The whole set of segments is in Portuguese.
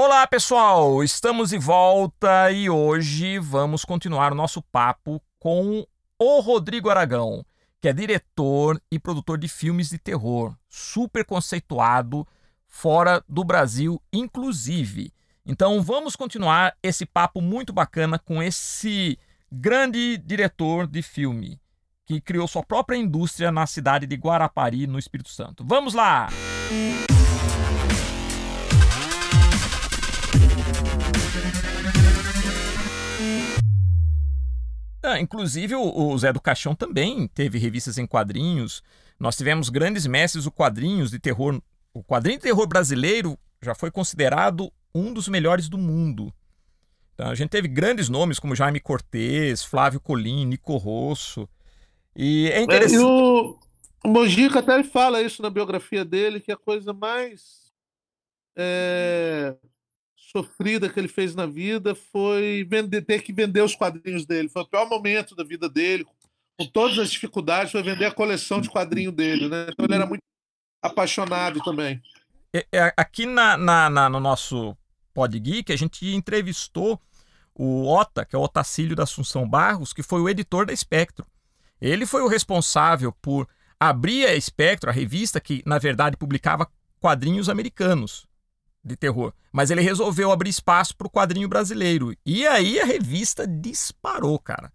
Olá, pessoal! Estamos de volta e hoje vamos continuar o nosso papo com o Rodrigo Aragão, que é diretor e produtor de filmes de terror, super conceituado fora do Brasil, inclusive. Então vamos continuar esse papo muito bacana com esse grande diretor de filme que criou sua própria indústria na cidade de Guarapari, no Espírito Santo. Vamos lá! Ah, inclusive, o, o Zé do Caixão também teve revistas em quadrinhos. Nós tivemos grandes mestres do quadrinhos de terror. O quadrinho de terror brasileiro já foi considerado um dos melhores do mundo. Então, a gente teve grandes nomes como Jaime Cortez, Flávio Colim, Nico Rosso. E é interessante. É, e o, o Mojica até fala isso na biografia dele, que a coisa mais é, sofrida que ele fez na vida foi vender, ter que vender os quadrinhos dele. Foi o pior momento da vida dele, com todas as dificuldades, foi vender a coleção de quadrinho dele. Né? Então ele era muito apaixonado também. É, é, aqui na, na, na, no nosso Pod Geek, a gente entrevistou o Ota, que é o Otacílio da Assunção Barros, que foi o editor da Espectro. Ele foi o responsável por abrir a Espectro, a revista que, na verdade, publicava quadrinhos americanos de terror. Mas ele resolveu abrir espaço para o quadrinho brasileiro. E aí a revista disparou, cara.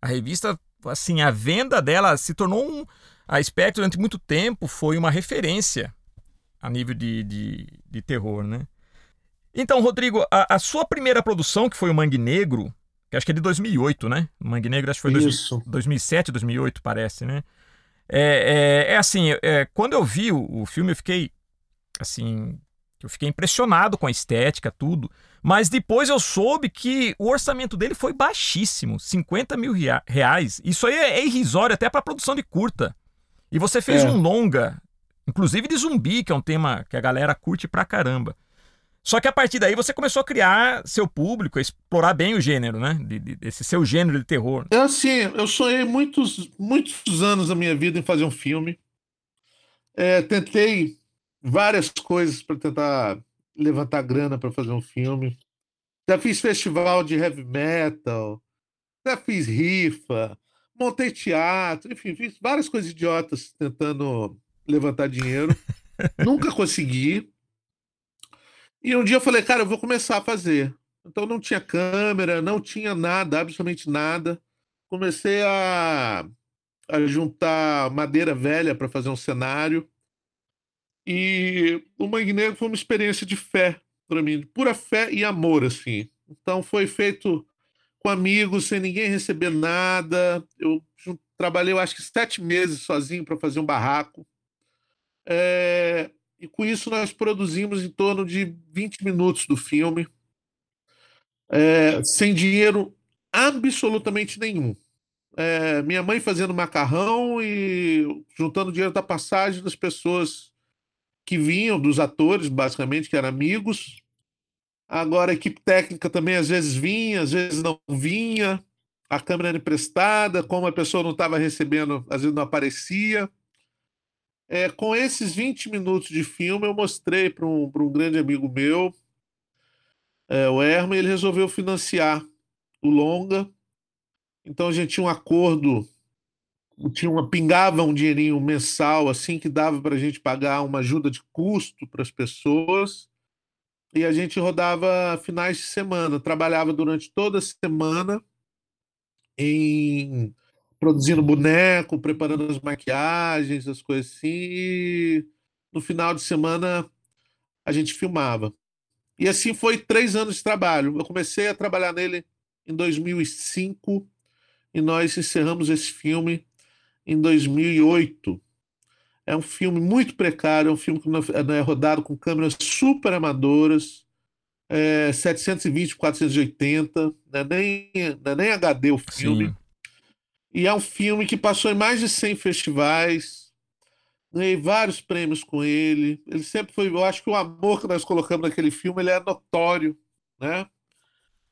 A revista, assim, a venda dela se tornou um. A Spectre, durante muito tempo, foi uma referência a nível de, de, de terror, né? Então, Rodrigo, a, a, sua primeira produção, que foi o Mangue Negro, que acho que é de 2008, né? O Mangue Negro acho que foi Isso. 2007, 2008, parece, né? É, é, é assim, é, quando eu vi o, o filme, eu fiquei, assim, eu fiquei impressionado com a estética, tudo. Mas depois eu soube que o orçamento dele foi baixíssimo 50 mil reais. Isso aí é irrisório até para produção de curta. E você fez é. um longa, inclusive de zumbi, que é um tema que a galera curte pra caramba. Só que a partir daí você começou a criar seu público, a explorar bem o gênero, né? De, de, esse seu gênero de terror. É assim, eu sonhei muitos, muitos anos da minha vida em fazer um filme. É, tentei várias coisas para tentar levantar grana para fazer um filme. Já fiz festival de heavy metal, já fiz rifa, montei teatro, enfim, fiz várias coisas idiotas tentando levantar dinheiro. Nunca consegui. E um dia eu falei, cara, eu vou começar a fazer. Então não tinha câmera, não tinha nada, absolutamente nada. Comecei a, a juntar madeira velha para fazer um cenário. E o Mangue Negro foi uma experiência de fé para mim, pura fé e amor, assim. Então foi feito com amigos, sem ninguém receber nada. Eu trabalhei, eu acho que sete meses sozinho para fazer um barraco. É... E com isso nós produzimos em torno de 20 minutos do filme, é... sem dinheiro absolutamente nenhum. É... Minha mãe fazendo macarrão e juntando dinheiro da passagem das pessoas que vinham dos atores, basicamente, que eram amigos. Agora, a equipe técnica também às vezes vinha, às vezes não vinha. A câmera era emprestada, como a pessoa não estava recebendo, às vezes não aparecia. É, com esses 20 minutos de filme, eu mostrei para um, um grande amigo meu, é, o Erma, e ele resolveu financiar o longa. Então a gente tinha um acordo tinha uma pingava um dinheirinho mensal assim que dava para a gente pagar uma ajuda de custo para as pessoas e a gente rodava finais de semana. Trabalhava durante toda a semana em produzindo boneco preparando as maquiagens as coisas assim e no final de semana a gente filmava. E assim foi três anos de trabalho. Eu comecei a trabalhar nele em 2005 e nós encerramos esse filme em 2008. É um filme muito precário, é um filme que é rodado com câmeras super amadoras, é 720 480, não é nem, não é nem HD o filme. Sim. E é um filme que passou em mais de 100 festivais, ganhei vários prêmios com ele. Ele sempre foi, eu acho que o amor que nós colocamos naquele filme ele é notório, né?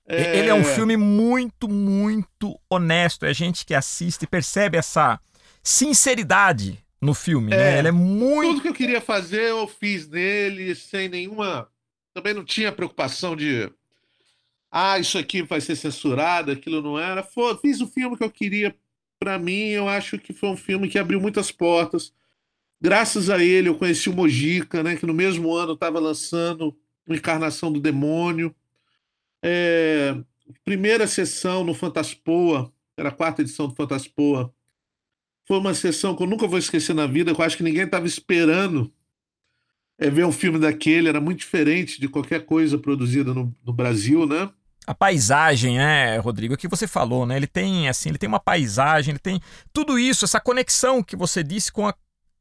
É... Ele é um filme muito, muito honesto. É gente que assiste e percebe essa sinceridade no filme, né? é, né? Ele é muito. Tudo que eu queria fazer, eu fiz nele, sem nenhuma Também não tinha preocupação de ah, isso aqui vai ser censurado, aquilo não era. Foi, fiz o filme que eu queria para mim. Eu acho que foi um filme que abriu muitas portas. Graças a ele, eu conheci o Mojica, né, que no mesmo ano estava lançando Encarnação do Demônio. É, primeira sessão no Fantaspoa, era a quarta edição do Fantaspoa. Foi uma sessão que eu nunca vou esquecer na vida, que eu acho que ninguém estava esperando é, ver um filme daquele, era muito diferente de qualquer coisa produzida no, no Brasil, né? a paisagem, né, Rodrigo, é que você falou, né? Ele tem assim, ele tem uma paisagem, ele tem tudo isso, essa conexão que você disse com, a,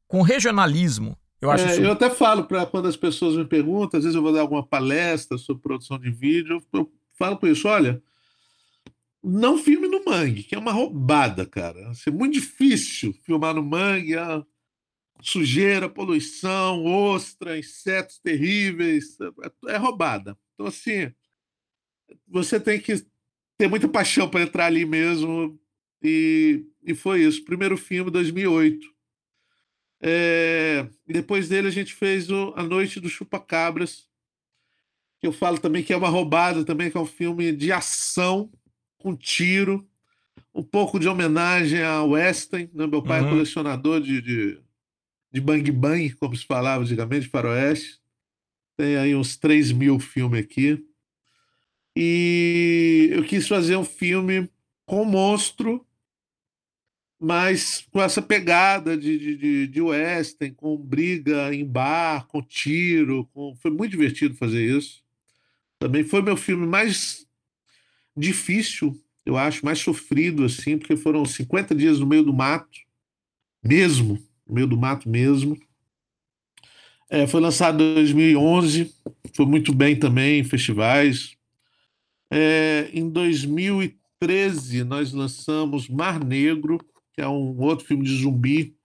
com o regionalismo. Eu, acho é, isso... eu até falo para quando as pessoas me perguntam, às vezes eu vou dar alguma palestra sobre produção de vídeo, eu falo para isso, olha, não filme no mangue, que é uma roubada, cara. É muito difícil filmar no mangue, a sujeira, poluição, ostra, insetos terríveis, é, é roubada. Então assim, você tem que ter muita paixão para entrar ali mesmo. E, e foi isso. Primeiro filme, 2008. É, depois dele, a gente fez o, A Noite do Chupacabras, que eu falo também que é uma roubada, também que é um filme de ação, com tiro, um pouco de homenagem a Western. Né? Meu pai é uhum. é colecionador de, de, de bang bang, como se falava antigamente, faroeste. Tem aí uns 3 mil filmes aqui. E eu quis fazer um filme com monstro, mas com essa pegada de, de, de western, com briga em bar, com tiro. Com... Foi muito divertido fazer isso. Também foi meu filme mais difícil, eu acho, mais sofrido, assim, porque foram 50 dias no meio do mato, mesmo, no meio do mato mesmo. É, foi lançado em 2011, foi muito bem também em festivais. É, em 2013, nós lançamos Mar Negro, que é um outro filme de zumbi,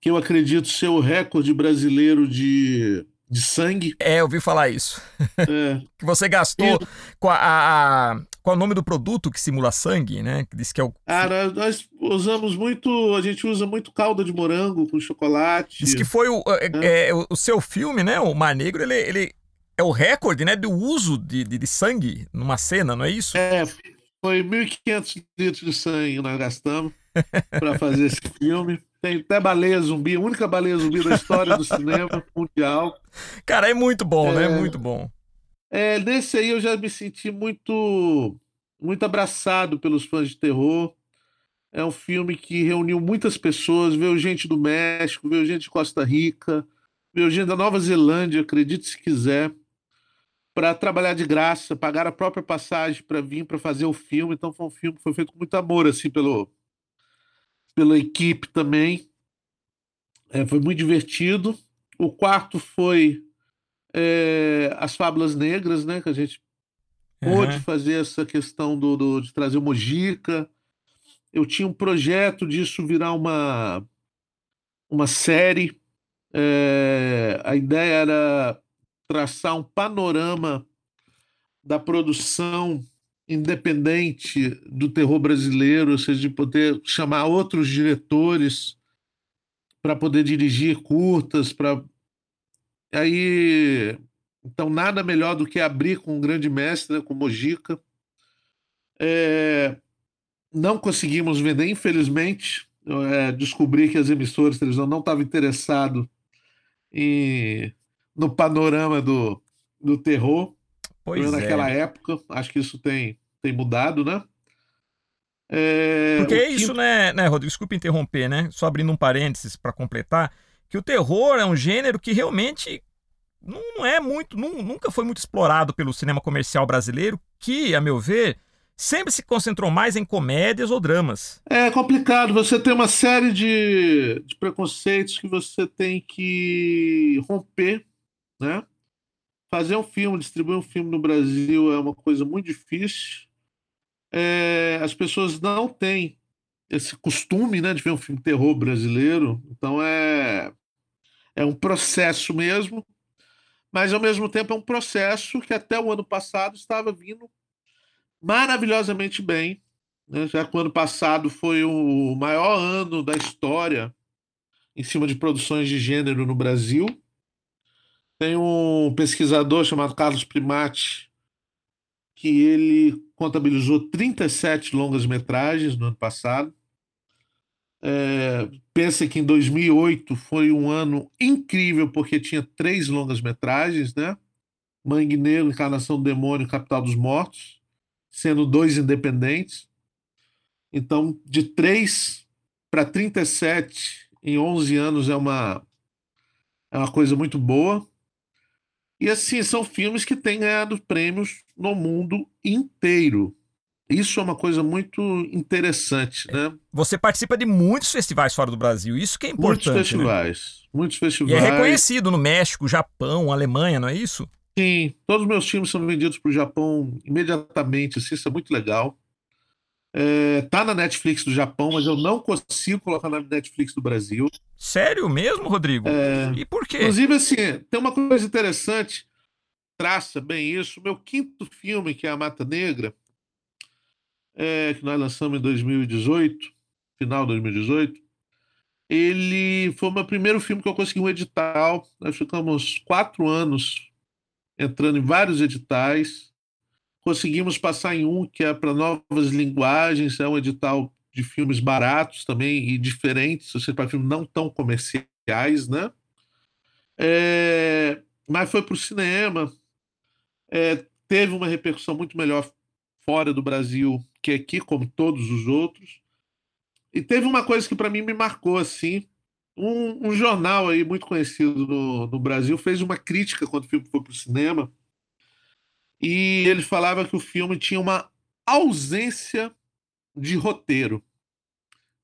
que eu acredito ser o recorde brasileiro de, de sangue. É, eu ouvi falar isso. É. que você gastou e... com a, a, Qual é o nome do produto que simula sangue, né? Que diz que é o. Cara, nós usamos muito. A gente usa muito calda de morango com chocolate. Diz que foi o, é. É, o, o seu filme, né? O Mar Negro, ele, ele é o recorde, né, do uso de, de, de sangue numa cena, não é isso? É, foi 1.500 litros de sangue nós gastamos para fazer esse filme. Tem até baleia zumbi, a única baleia zumbi da história do cinema mundial. Cara, é muito bom, né? é, né? Muito bom. É, nesse aí eu já me senti muito, muito abraçado pelos fãs de terror. É um filme que reuniu muitas pessoas, veio gente do México, veio gente de Costa Rica, veio gente da Nova Zelândia, acredite se quiser para trabalhar de graça, pagar a própria passagem para vir para fazer o filme. Então foi um filme que foi feito com muito amor assim pelo pela equipe também. É, foi muito divertido. O quarto foi é, as Fábulas Negras, né? Que a gente uhum. pôde fazer essa questão do, do, de trazer o Mojica. Eu tinha um projeto disso virar uma, uma série. É, a ideia era traçar um panorama da produção independente do terror brasileiro, ou seja, de poder chamar outros diretores para poder dirigir curtas, para aí então nada melhor do que abrir com um grande mestre, né, com Mojica. É... Não conseguimos vender, infelizmente. É, descobri que as emissoras de televisão não estavam interessadas em no panorama do, do terror. Pois naquela é. época, acho que isso tem, tem mudado, né? É, Porque é isso, né, né, Rodrigo? Desculpa interromper, né? Só abrindo um parênteses para completar, que o terror é um gênero que realmente não é muito, nunca foi muito explorado pelo cinema comercial brasileiro, que, a meu ver, sempre se concentrou mais em comédias ou dramas. É complicado, você tem uma série de, de preconceitos que você tem que romper né? Fazer um filme, distribuir um filme no Brasil é uma coisa muito difícil. É, as pessoas não têm esse costume né, de ver um filme terror brasileiro, então é, é um processo mesmo, mas ao mesmo tempo é um processo que até o ano passado estava vindo maravilhosamente bem, né, já que o ano passado foi o maior ano da história em cima de produções de gênero no Brasil. Tem um pesquisador chamado Carlos Primati, que ele contabilizou 37 longas-metragens no ano passado. É, pensa que em 2008 foi um ano incrível, porque tinha três longas-metragens, né? Mangue Negro, Encarnação do Demônio, Capital dos Mortos, sendo dois independentes. Então, de 3 para 37 em 11 anos é uma, é uma coisa muito boa. E assim, são filmes que têm ganhado prêmios no mundo inteiro. Isso é uma coisa muito interessante, né? Você participa de muitos festivais fora do Brasil, isso que é importante. Muitos né? festivais, né? muitos festivais. E é reconhecido no México, Japão, Alemanha, não é isso? Sim, todos os meus filmes são vendidos para o Japão imediatamente, assim, isso é muito legal. É, tá na Netflix do Japão, mas eu não consigo colocar na Netflix do Brasil. Sério mesmo, Rodrigo? É, e por quê? Inclusive, assim, tem uma coisa interessante, traça bem isso. Meu quinto filme, que é A Mata Negra, é, que nós lançamos em 2018, final de 2018, ele foi o meu primeiro filme que eu consegui um edital. Nós ficamos quatro anos entrando em vários editais. Conseguimos passar em um que é para novas linguagens, é um edital de filmes baratos também e diferentes, ou seja, para filmes não tão comerciais, né? É, mas foi para o cinema, é, teve uma repercussão muito melhor fora do Brasil que aqui, como todos os outros. E teve uma coisa que para mim me marcou assim. Um, um, jornal aí muito conhecido no, no Brasil fez uma crítica quando o filme foi para o cinema e ele falava que o filme tinha uma ausência de roteiro.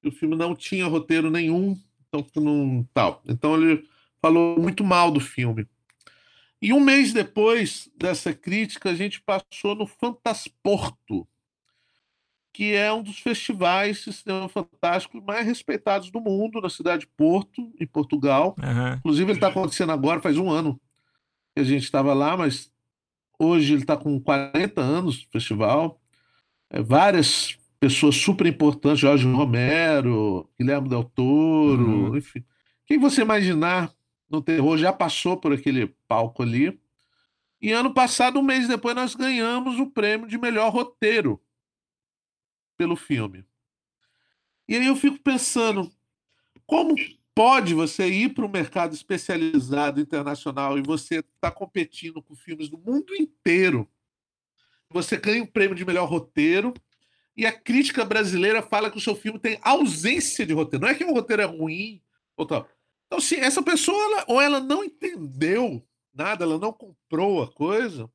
O filme não tinha roteiro nenhum, então não tal. Então ele falou muito mal do filme. E um mês depois dessa crítica, a gente passou no Fantasporto, que é um dos festivais de cinema fantástico mais respeitados do mundo, na cidade de Porto, em Portugal. Uhum. Inclusive, ele está acontecendo agora, faz um ano que a gente estava lá, mas Hoje ele está com 40 anos no festival. É, várias pessoas super importantes, Jorge Romero, Guilherme Del Toro, uhum. enfim. Quem você imaginar no terror já passou por aquele palco ali. E ano passado, um mês depois, nós ganhamos o prêmio de melhor roteiro pelo filme. E aí eu fico pensando, como pode você ir para o mercado especializado internacional e você está competindo com filmes do mundo inteiro. Você ganha o prêmio de melhor roteiro e a crítica brasileira fala que o seu filme tem ausência de roteiro. Não é que o roteiro é ruim ou tal. Então, se essa pessoa ela, ou ela não entendeu nada, ela não comprou a coisa,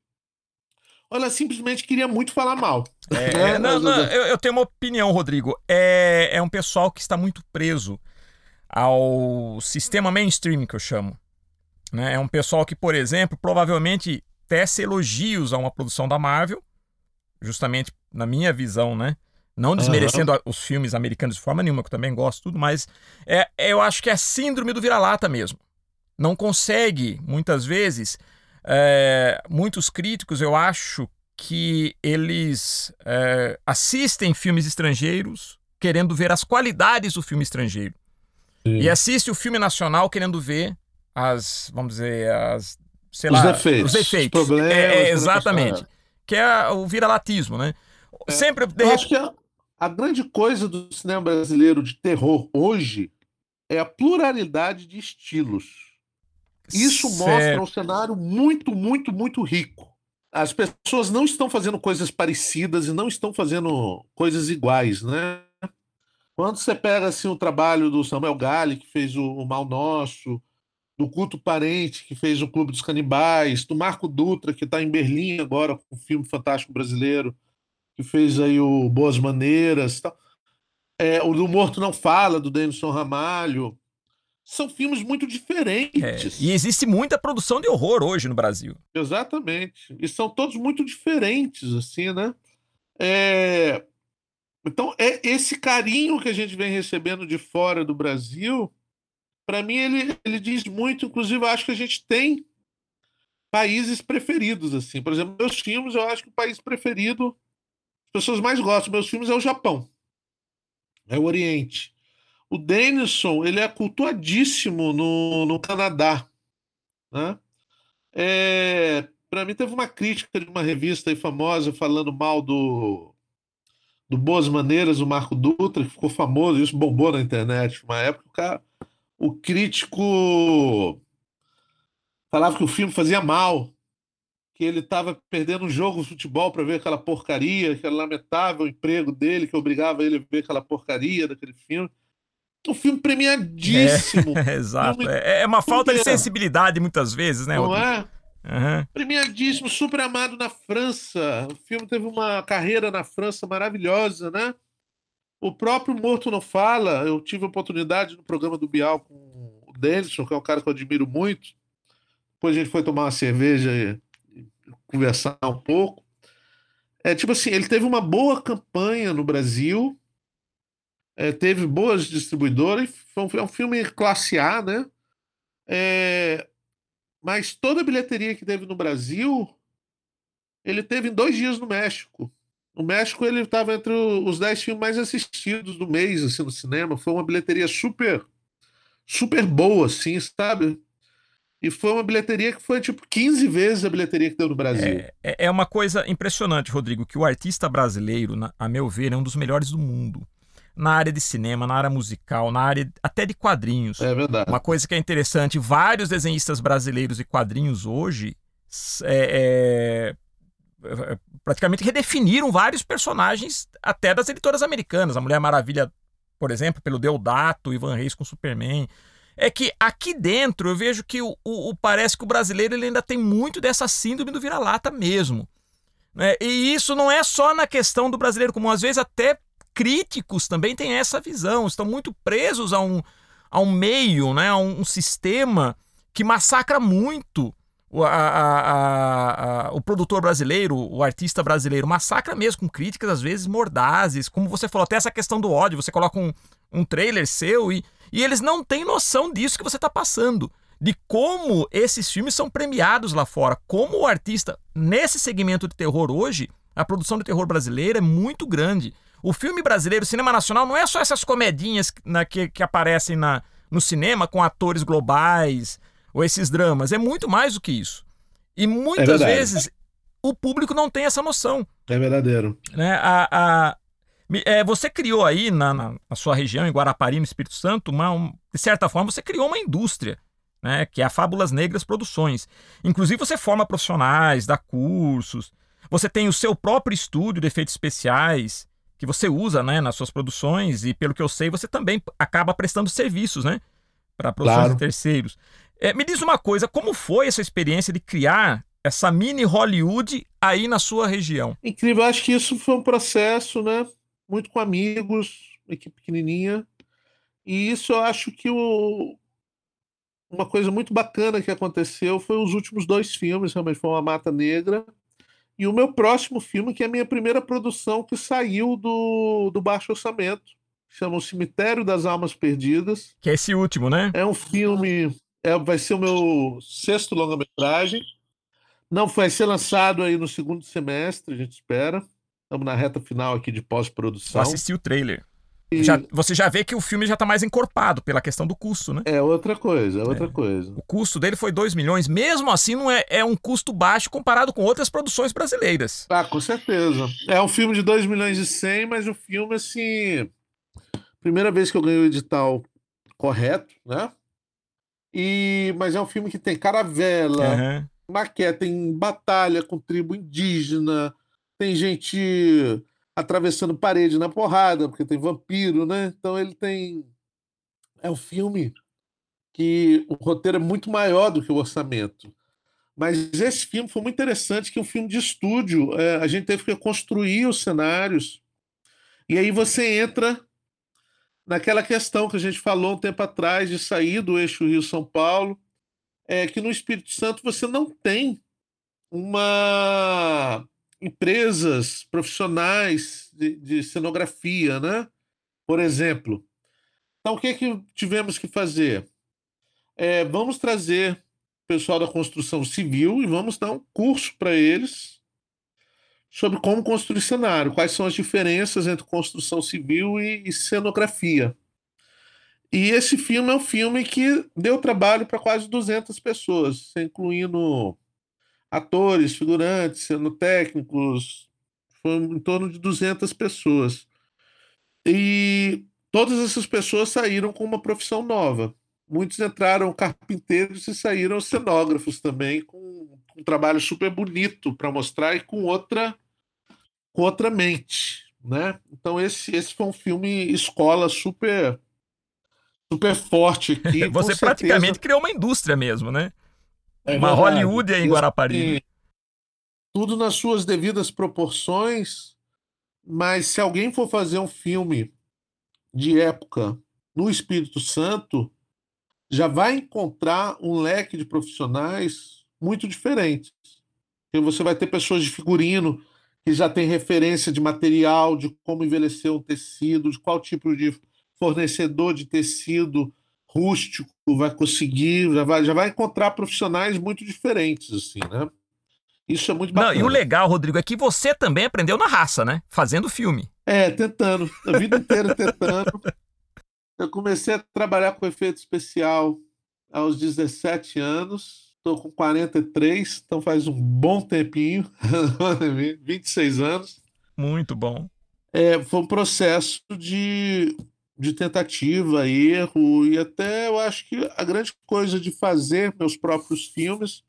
ou ela simplesmente queria muito falar mal. É, né? não, não, eu, eu, tenho uma opinião, Rodrigo. É, é um pessoal que está muito preso ao sistema mainstream que eu chamo. Né? É um pessoal que, por exemplo, provavelmente tece elogios a uma produção da Marvel, justamente na minha visão, né? Não desmerecendo uhum. os filmes americanos de forma nenhuma, que eu também gosto tudo, mas é, eu acho que é a síndrome do vira-lata mesmo. Não consegue, muitas vezes, é, muitos críticos, eu acho que eles é, assistem filmes estrangeiros querendo ver as qualidades do filme estrangeiro. Sim. E assiste o filme nacional querendo ver as, vamos dizer, as, sei os lá, defeitos, os efeitos. Os problemas, é, é, exatamente. Que é o viralatismo, né? É, Sempre. De... Eu acho que a, a grande coisa do cinema brasileiro de terror hoje é a pluralidade de estilos. Isso certo. mostra um cenário muito, muito, muito rico. As pessoas não estão fazendo coisas parecidas e não estão fazendo coisas iguais, né? Quando você pega assim, o trabalho do Samuel Gali, que fez o, o Mal Nosso, do Culto Parente, que fez o Clube dos Canibais, do Marco Dutra, que está em Berlim agora com o filme fantástico brasileiro, que fez aí o Boas Maneiras, tal. É, o do Morto Não Fala, do Denison Ramalho. São filmes muito diferentes. É, e existe muita produção de horror hoje no Brasil. Exatamente. E são todos muito diferentes, assim, né? É, então, é esse carinho que a gente vem recebendo de fora do Brasil, para mim, ele, ele diz muito. Inclusive, eu acho que a gente tem países preferidos. assim. Por exemplo, meus filmes, eu acho que o país preferido, as pessoas mais gostam meus filmes é o Japão, é o Oriente. O Denison, ele é cultuadíssimo no, no Canadá. Né? É, para mim teve uma crítica de uma revista famosa falando mal do, do Boas Maneiras, o Marco Dutra, que ficou famoso, isso bombou na internet. Uma época o, cara, o crítico falava que o filme fazia mal, que ele estava perdendo um jogo de futebol para ver aquela porcaria, aquele lamentável emprego dele que obrigava ele a ver aquela porcaria daquele filme. Um filme premiadíssimo. É, exato. Filme é, é uma falta de sensibilidade muitas vezes, né? Não é? Uhum. Premiadíssimo, super amado na França. O filme teve uma carreira na França maravilhosa, né? O próprio Morto Não Fala, eu tive a oportunidade no programa do Bial com o Denison, que é um cara que eu admiro muito. Depois a gente foi tomar uma cerveja e conversar um pouco. É tipo assim, ele teve uma boa campanha no Brasil, é, teve boas distribuidoras, foi um, é um filme classe A, né? É, mas toda a bilheteria que teve no Brasil, ele teve em dois dias no México. No México ele estava entre os dez filmes mais assistidos do mês assim, no cinema. Foi uma bilheteria super, super boa, assim, sabe? E foi uma bilheteria que foi tipo 15 vezes a bilheteria que deu no Brasil. É, é, é uma coisa impressionante, Rodrigo, que o artista brasileiro, a meu ver, é um dos melhores do mundo. Na área de cinema, na área musical, na área até de quadrinhos. É verdade. Uma coisa que é interessante, vários desenhistas brasileiros de quadrinhos hoje é, é, é, praticamente redefiniram vários personagens até das editoras americanas. A Mulher Maravilha, por exemplo, pelo Deodato, Ivan Reis com Superman é que aqui dentro eu vejo que o, o, o, parece que o brasileiro ele ainda tem muito dessa síndrome do vira-lata mesmo. Né? E isso não é só na questão do brasileiro comum, às vezes até críticos também têm essa visão, estão muito presos a um, a um meio, né? a um, sistema que massacra muito o, a, a, a, o produtor brasileiro, o artista brasileiro, massacra mesmo, com críticas às vezes mordazes, como você falou, até essa questão do ódio, você coloca um, um trailer seu e e eles não têm noção disso que você está passando. De como esses filmes são premiados lá fora. Como o artista, nesse segmento de terror hoje, a produção de terror brasileira é muito grande. O filme brasileiro, o cinema nacional, não é só essas comedinhas na, que, que aparecem na, no cinema com atores globais ou esses dramas. É muito mais do que isso. E muitas é vezes o público não tem essa noção. É verdadeiro. Né? A, a, é, você criou aí na, na, na, sua região, em Guarapari, no Espírito Santo, uma, um, de certa forma, você criou uma indústria, né, que é a Fábulas Negras Produções. Inclusive, você forma profissionais, dá cursos, você tem o seu próprio estúdio de efeitos especiais, que você usa né, nas suas produções, e pelo que eu sei, você também acaba prestando serviços né, para produções claro. de terceiros. É, me diz uma coisa, como foi essa experiência de criar essa mini Hollywood aí na sua região? Incrível, acho que isso foi um processo, né? muito com amigos, equipe pequenininha. E isso eu acho que o, uma coisa muito bacana que aconteceu foi os últimos dois filmes, realmente foi uma Mata Negra. E o meu próximo filme, que é a minha primeira produção que saiu do, do baixo orçamento, chama O Cemitério das Almas Perdidas. Que é esse último, né? É um filme, é, vai ser o meu sexto longa-metragem. Não vai ser lançado aí no segundo semestre, a gente espera. Estamos na reta final aqui de pós-produção. assisti o trailer. Já, você já vê que o filme já está mais encorpado pela questão do custo, né? É outra coisa, é outra é. coisa. O custo dele foi 2 milhões, mesmo assim não é, é um custo baixo comparado com outras produções brasileiras. Ah, com certeza. É um filme de 2 milhões e 100, mas o filme, assim... Primeira vez que eu ganhei o edital correto, né? E... Mas é um filme que tem caravela, uhum. maquete, tem batalha com tribo indígena tem gente atravessando parede na porrada, porque tem vampiro, né? Então ele tem. É um filme que o roteiro é muito maior do que o orçamento. Mas esse filme foi muito interessante, que é um filme de estúdio. É, a gente teve que construir os cenários. E aí você entra naquela questão que a gente falou um tempo atrás de sair do eixo Rio-São Paulo, é que no Espírito Santo você não tem uma empresas profissionais de, de cenografia, né? Por exemplo. Então, o que, é que tivemos que fazer? É, vamos trazer o pessoal da construção civil e vamos dar um curso para eles sobre como construir cenário, quais são as diferenças entre construção civil e, e cenografia. E esse filme é um filme que deu trabalho para quase 200 pessoas, incluindo atores, figurantes, sendo técnicos, foi em torno de 200 pessoas. E todas essas pessoas saíram com uma profissão nova. Muitos entraram carpinteiros e saíram cenógrafos também, com um trabalho super bonito para mostrar e com outra, com outra mente. Né? Então, esse, esse foi um filme escola super super forte aqui. Você praticamente certeza... criou uma indústria mesmo, né? É uma verdade. Hollywood em Guarapari. Né? Tudo nas suas devidas proporções, mas se alguém for fazer um filme de época no Espírito Santo, já vai encontrar um leque de profissionais muito diferentes. Porque você vai ter pessoas de figurino que já tem referência de material, de como envelhecer um tecido, de qual tipo de fornecedor de tecido rústico vai conseguir, já vai, já vai encontrar profissionais muito diferentes, assim, né? Isso é muito bacana. Não, e o legal, Rodrigo, é que você também aprendeu na raça, né? Fazendo filme. É, tentando. A vida inteira tentando. Eu comecei a trabalhar com efeito especial aos 17 anos. Estou com 43, então faz um bom tempinho 26 anos. Muito bom. É, foi um processo de de tentativa, erro, e até eu acho que a grande coisa de fazer meus próprios filmes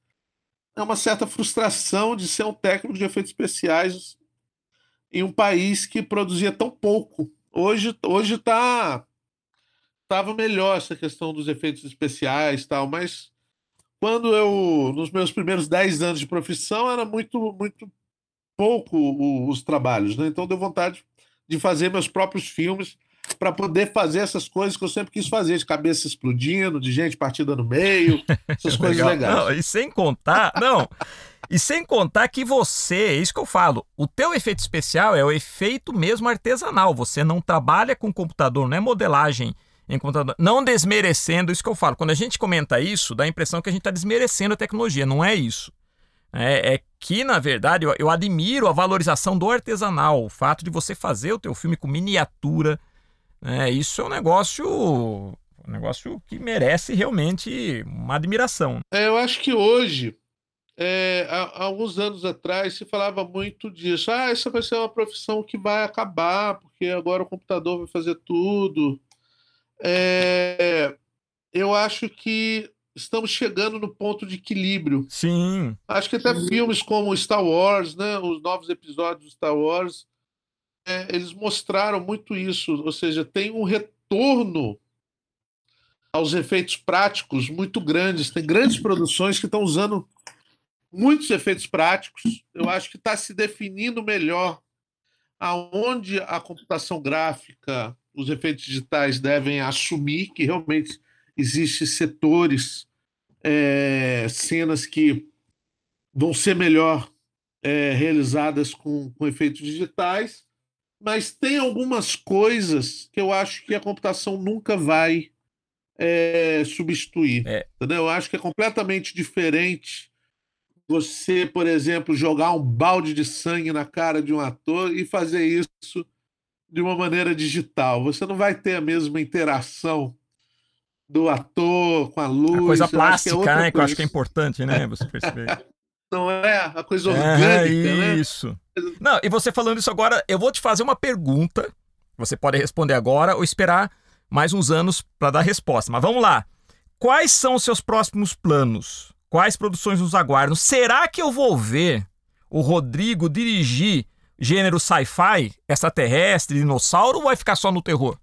é uma certa frustração de ser um técnico de efeitos especiais em um país que produzia tão pouco. Hoje hoje tá estava melhor essa questão dos efeitos especiais tal, mas quando eu nos meus primeiros 10 anos de profissão era muito muito pouco os trabalhos, né? Então deu vontade de fazer meus próprios filmes para poder fazer essas coisas que eu sempre quis fazer, de cabeça explodindo, de gente partida no meio, essas coisas Legal. legais. Não, e sem contar, não. E sem contar que você, é isso que eu falo, o teu efeito especial é o efeito mesmo artesanal. Você não trabalha com computador, não é modelagem em computador. Não desmerecendo isso que eu falo. Quando a gente comenta isso, dá a impressão que a gente está desmerecendo a tecnologia. Não é isso. É, é que, na verdade, eu, eu admiro a valorização do artesanal. O fato de você fazer o teu filme com miniatura, é, isso é um negócio, um negócio que merece realmente uma admiração. É, eu acho que hoje, é, há, há, alguns anos atrás, se falava muito disso. Ah, essa vai ser uma profissão que vai acabar, porque agora o computador vai fazer tudo. É, eu acho que estamos chegando no ponto de equilíbrio. Sim. Acho que até Sim. filmes como Star Wars, né, os novos episódios de Star Wars, é, eles mostraram muito isso, ou seja, tem um retorno aos efeitos práticos muito grandes. Tem grandes produções que estão usando muitos efeitos práticos. Eu acho que está se definindo melhor aonde a computação gráfica, os efeitos digitais devem assumir que realmente existem setores, é, cenas que vão ser melhor é, realizadas com, com efeitos digitais mas tem algumas coisas que eu acho que a computação nunca vai é, substituir. É. Entendeu? Eu acho que é completamente diferente você, por exemplo, jogar um balde de sangue na cara de um ator e fazer isso de uma maneira digital. Você não vai ter a mesma interação do ator com a luz. A coisa é plástica, que é né? Coisa. Que eu acho que é importante, né? Você perceber. Não é a coisa orgânica, é, né? Isso. Não, e você falando isso agora, eu vou te fazer uma pergunta. Você pode responder agora ou esperar mais uns anos para dar resposta. Mas vamos lá. Quais são os seus próximos planos? Quais produções nos aguardam? Será que eu vou ver o Rodrigo dirigir gênero sci-fi, extraterrestre, dinossauro ou vai ficar só no terror?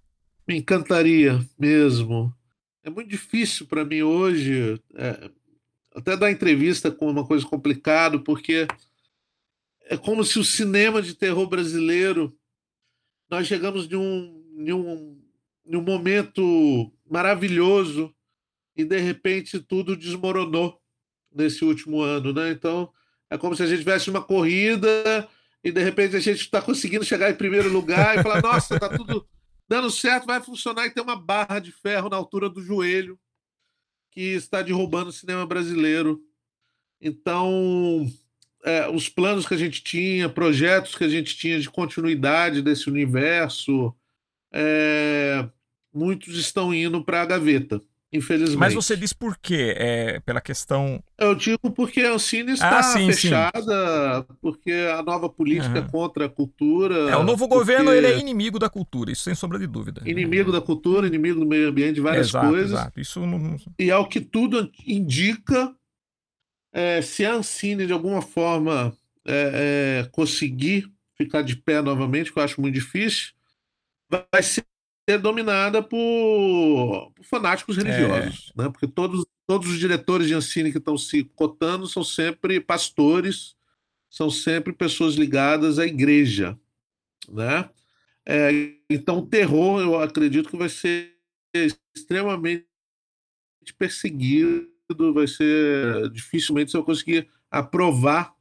Me encantaria mesmo. É muito difícil para mim hoje é, até dar entrevista com uma coisa complicada, porque é como se o cinema de terror brasileiro nós chegamos de um, de um, de um momento maravilhoso e de repente tudo desmoronou nesse último ano, né? Então é como se a gente tivesse uma corrida e de repente a gente está conseguindo chegar em primeiro lugar e falar nossa, está tudo dando certo, vai funcionar e tem uma barra de ferro na altura do joelho que está derrubando o cinema brasileiro. Então é, os planos que a gente tinha, projetos que a gente tinha de continuidade desse universo, é, muitos estão indo para a gaveta, infelizmente. Mas você diz por quê? É pela questão. Eu digo porque a Ancine está ah, sim, fechada, sim. porque a nova política uhum. contra a cultura. É, o novo governo ele é inimigo da cultura, isso sem sombra de dúvida. Inimigo da cultura, inimigo do meio ambiente, várias exato, coisas. Exato. Isso não... E ao que tudo indica, é, se a Ancine de alguma forma é, é, conseguir ficar de pé novamente, que eu acho muito difícil, vai ser dominada por, por fanáticos religiosos, é. né? Porque todos, todos os diretores de ensino que estão se cotando são sempre pastores, são sempre pessoas ligadas à igreja, né? É, então, o terror, eu acredito que vai ser extremamente perseguido, vai ser dificilmente você vai conseguir aprovar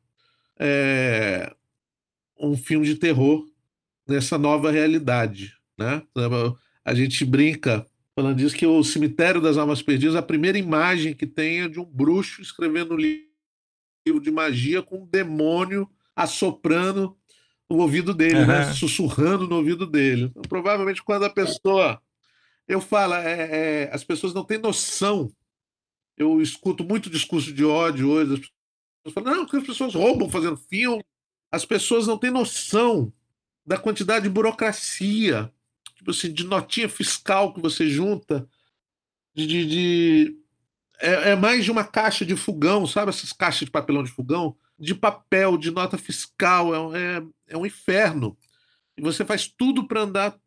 é, um filme de terror nessa nova realidade, né? A gente brinca falando disso que o cemitério das almas perdidas, a primeira imagem que tem é de um bruxo escrevendo um livro de magia com um demônio assoprando no ouvido dele, uhum. né? sussurrando no ouvido dele. Então, provavelmente quando a pessoa eu falo, é, é, as pessoas não têm noção. Eu escuto muito discurso de ódio hoje. As pessoas falam, não, porque as pessoas roubam fazendo filme. As pessoas não têm noção da quantidade de burocracia, tipo assim, de notinha fiscal que você junta, de, de, de... É, é, mais de uma caixa de fogão, sabe essas caixas de papelão de fogão? De papel, de nota fiscal, é, é, é um inferno. E você faz tudo para andar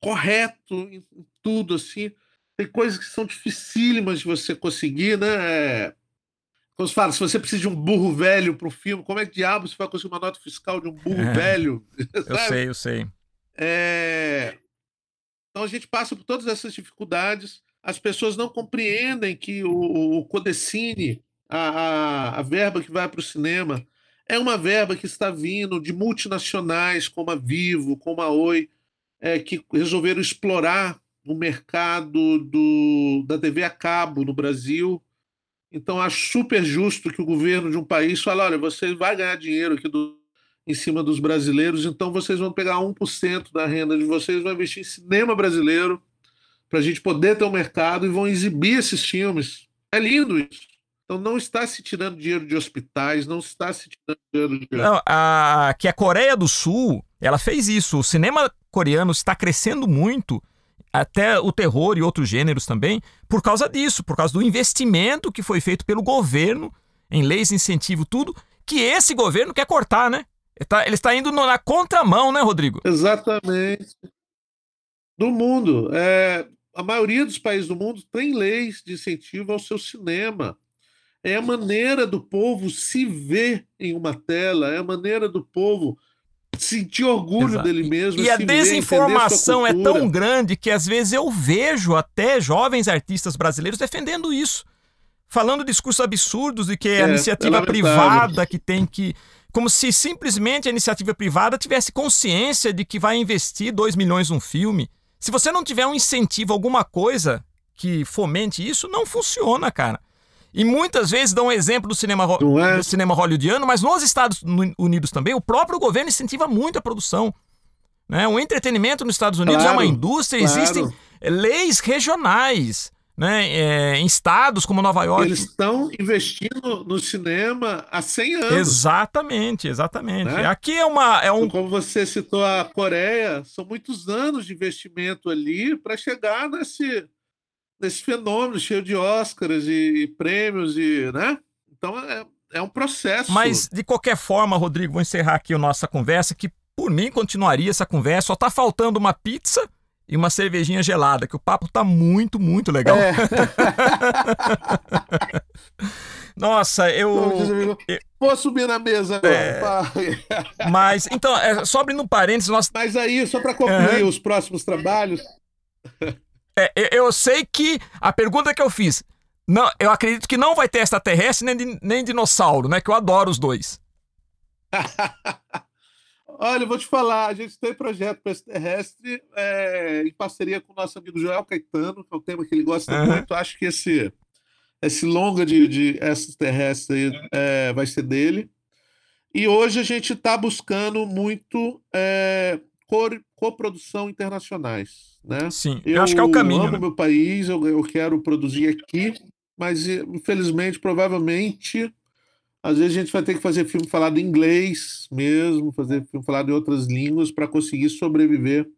correto em tudo, assim. Tem coisas que são dificílimas de você conseguir, né? Como se fala, se você precisa de um burro velho para o filme, como é que diabo você vai conseguir uma nota fiscal de um burro é, velho? eu sei, eu sei. É, então a gente passa por todas essas dificuldades. As pessoas não compreendem que o, o Codecine, a, a, a verba que vai para o cinema, é uma verba que está vindo de multinacionais como a Vivo, como a Oi, é, que resolveram explorar o mercado do, da TV a cabo no Brasil. Então, acho super justo que o governo de um país fale: olha, você vai ganhar dinheiro aqui do, em cima dos brasileiros, então vocês vão pegar 1% da renda de vocês, vão investir em cinema brasileiro, para a gente poder ter um mercado e vão exibir esses filmes. É lindo isso. Então não está se tirando dinheiro de hospitais, não está se tirando dinheiro de. Não, a, que a Coreia do Sul ela fez isso. O cinema coreano está crescendo muito, até o terror e outros gêneros também, por causa disso, por causa do investimento que foi feito pelo governo em leis de incentivo, tudo, que esse governo quer cortar, né? Ele está, ele está indo na contramão, né, Rodrigo? Exatamente. Do mundo. É, a maioria dos países do mundo tem leis de incentivo ao seu cinema. É a maneira do povo se ver em uma tela, é a maneira do povo sentir orgulho Exato. dele mesmo. E a desinformação ver, é tão grande que às vezes eu vejo até jovens artistas brasileiros defendendo isso. Falando discursos absurdos de que é, a é, iniciativa é privada que tem que como se simplesmente a iniciativa privada tivesse consciência de que vai investir 2 milhões num filme. Se você não tiver um incentivo, alguma coisa que fomente isso, não funciona, cara. E muitas vezes dão um exemplo do cinema, é? do cinema hollywoodiano, mas nos Estados Unidos também, o próprio governo incentiva muito a produção. Né? O entretenimento nos Estados Unidos claro, é uma indústria, claro. existem leis regionais né, é, em estados como Nova York. Eles estão investindo no cinema há 100 anos. Exatamente, exatamente. Né? Aqui é uma. É um... Como você citou a Coreia, são muitos anos de investimento ali para chegar nesse, nesse fenômeno cheio de Oscars e, e prêmios, e, né? Então é, é um processo. Mas, de qualquer forma, Rodrigo, vou encerrar aqui a nossa conversa, que por mim continuaria essa conversa. Só está faltando uma pizza e uma cervejinha gelada, que o papo tá muito, muito legal. É. Nossa, eu, Vou subir na mesa. É... Mas, então, é, só abrindo um parênteses. Nós... Mas aí, só para concluir uhum. os próximos trabalhos. É, eu sei que a pergunta que eu fiz. Não, eu acredito que não vai ter extraterrestre nem, nem dinossauro, né? Que eu adoro os dois. Olha, eu vou te falar, a gente tem projeto para terrestre é, em parceria com o nosso amigo Joel Caetano, que é um tema que ele gosta uhum. muito. Acho que esse, esse longa de, de extraterrestre é, vai ser dele. E hoje a gente está buscando muito é, coprodução internacionais, né? Sim, eu, eu acho que é o caminho. Eu amo né? meu país, eu, eu quero produzir aqui, mas infelizmente, provavelmente, às vezes a gente vai ter que fazer filme falado em inglês mesmo, fazer filme falado em outras línguas para conseguir sobreviver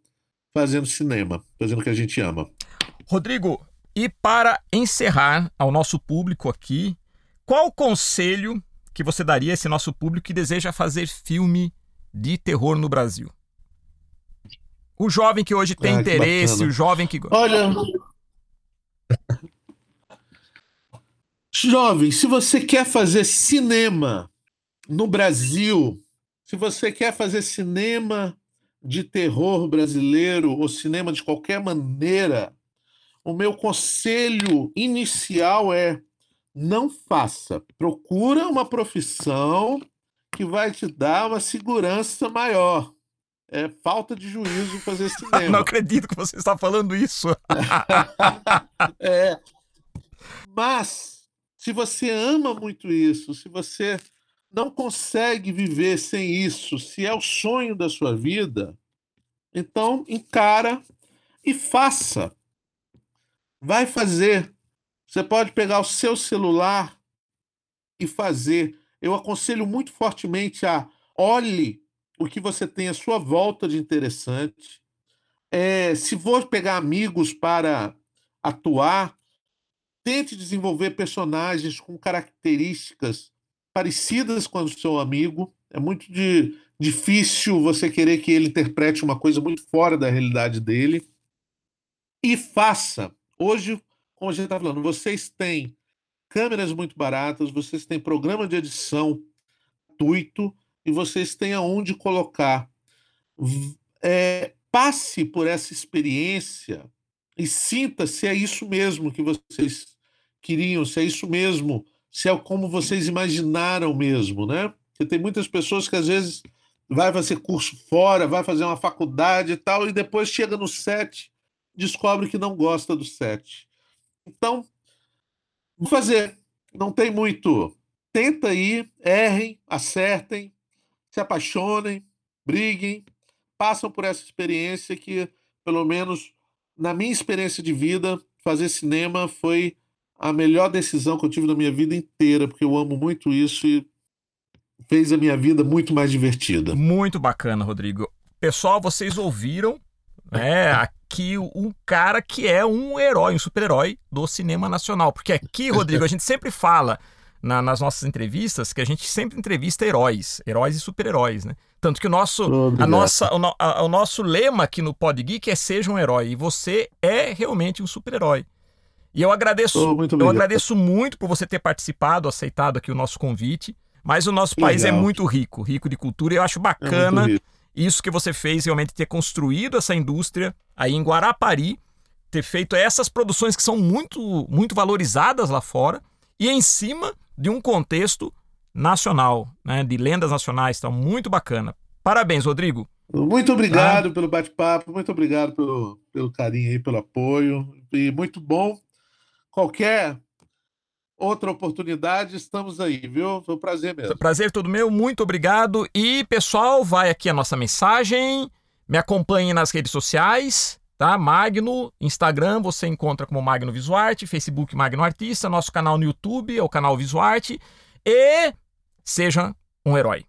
fazendo cinema, fazendo o que a gente ama. Rodrigo, e para encerrar ao nosso público aqui, qual o conselho que você daria a esse nosso público que deseja fazer filme de terror no Brasil? O jovem que hoje tem ah, interesse, o jovem que. Olha. Jovem, se você quer fazer cinema no Brasil, se você quer fazer cinema de terror brasileiro ou cinema de qualquer maneira, o meu conselho inicial é não faça. Procura uma profissão que vai te dar uma segurança maior. É falta de juízo fazer cinema. Não acredito que você está falando isso. é. Mas, se você ama muito isso, se você não consegue viver sem isso, se é o sonho da sua vida, então encara e faça. Vai fazer. Você pode pegar o seu celular e fazer. Eu aconselho muito fortemente a olhe o que você tem à sua volta de interessante. É, se for pegar amigos para atuar, tente desenvolver personagens com características parecidas com o seu amigo. É muito de, difícil você querer que ele interprete uma coisa muito fora da realidade dele. E faça. Hoje, como a gente está falando, vocês têm câmeras muito baratas, vocês têm programa de edição gratuito e vocês têm aonde colocar. É, passe por essa experiência e sinta se é isso mesmo que vocês queriam, se é isso mesmo, se é como vocês imaginaram mesmo, né? Porque tem muitas pessoas que às vezes vai fazer curso fora, vai fazer uma faculdade e tal, e depois chega no set descobre que não gosta do set. Então, vou fazer. Não tem muito. Tenta aí, errem, acertem, se apaixonem, briguem, passam por essa experiência que, pelo menos na minha experiência de vida, fazer cinema foi a melhor decisão que eu tive na minha vida inteira, porque eu amo muito isso e fez a minha vida muito mais divertida. Muito bacana, Rodrigo. Pessoal, vocês ouviram né, aqui um cara que é um herói, um super-herói do cinema nacional. Porque aqui, Rodrigo, a gente sempre fala na, nas nossas entrevistas que a gente sempre entrevista heróis, heróis e super-heróis, né? Tanto que o nosso, a nossa, o, a, o, nosso lema aqui no Pod Geek é seja um herói. E você é realmente um super-herói. E eu agradeço, oh, eu agradeço muito por você ter participado, aceitado aqui o nosso convite. Mas o nosso país é Legal. é muito rico, rico de cultura, e eu acho é bacana é isso que você fez, realmente ter construído essa indústria aí em Guarapari, ter feito essas produções que são muito, muito valorizadas lá fora e em cima de um contexto nacional, né, de lendas nacionais, então muito bacana. Parabéns, Rodrigo. Muito obrigado ah. pelo bate-papo, muito obrigado pelo, pelo carinho aí, pelo apoio e muito bom. Qualquer outra oportunidade, estamos aí, viu? Foi um prazer mesmo. Prazer todo meu, muito obrigado. E, pessoal, vai aqui a nossa mensagem. Me acompanhe nas redes sociais, tá? Magno, Instagram você encontra como Magno Visuarte, Facebook Magno Artista, nosso canal no YouTube é o canal Visuarte. E seja um herói.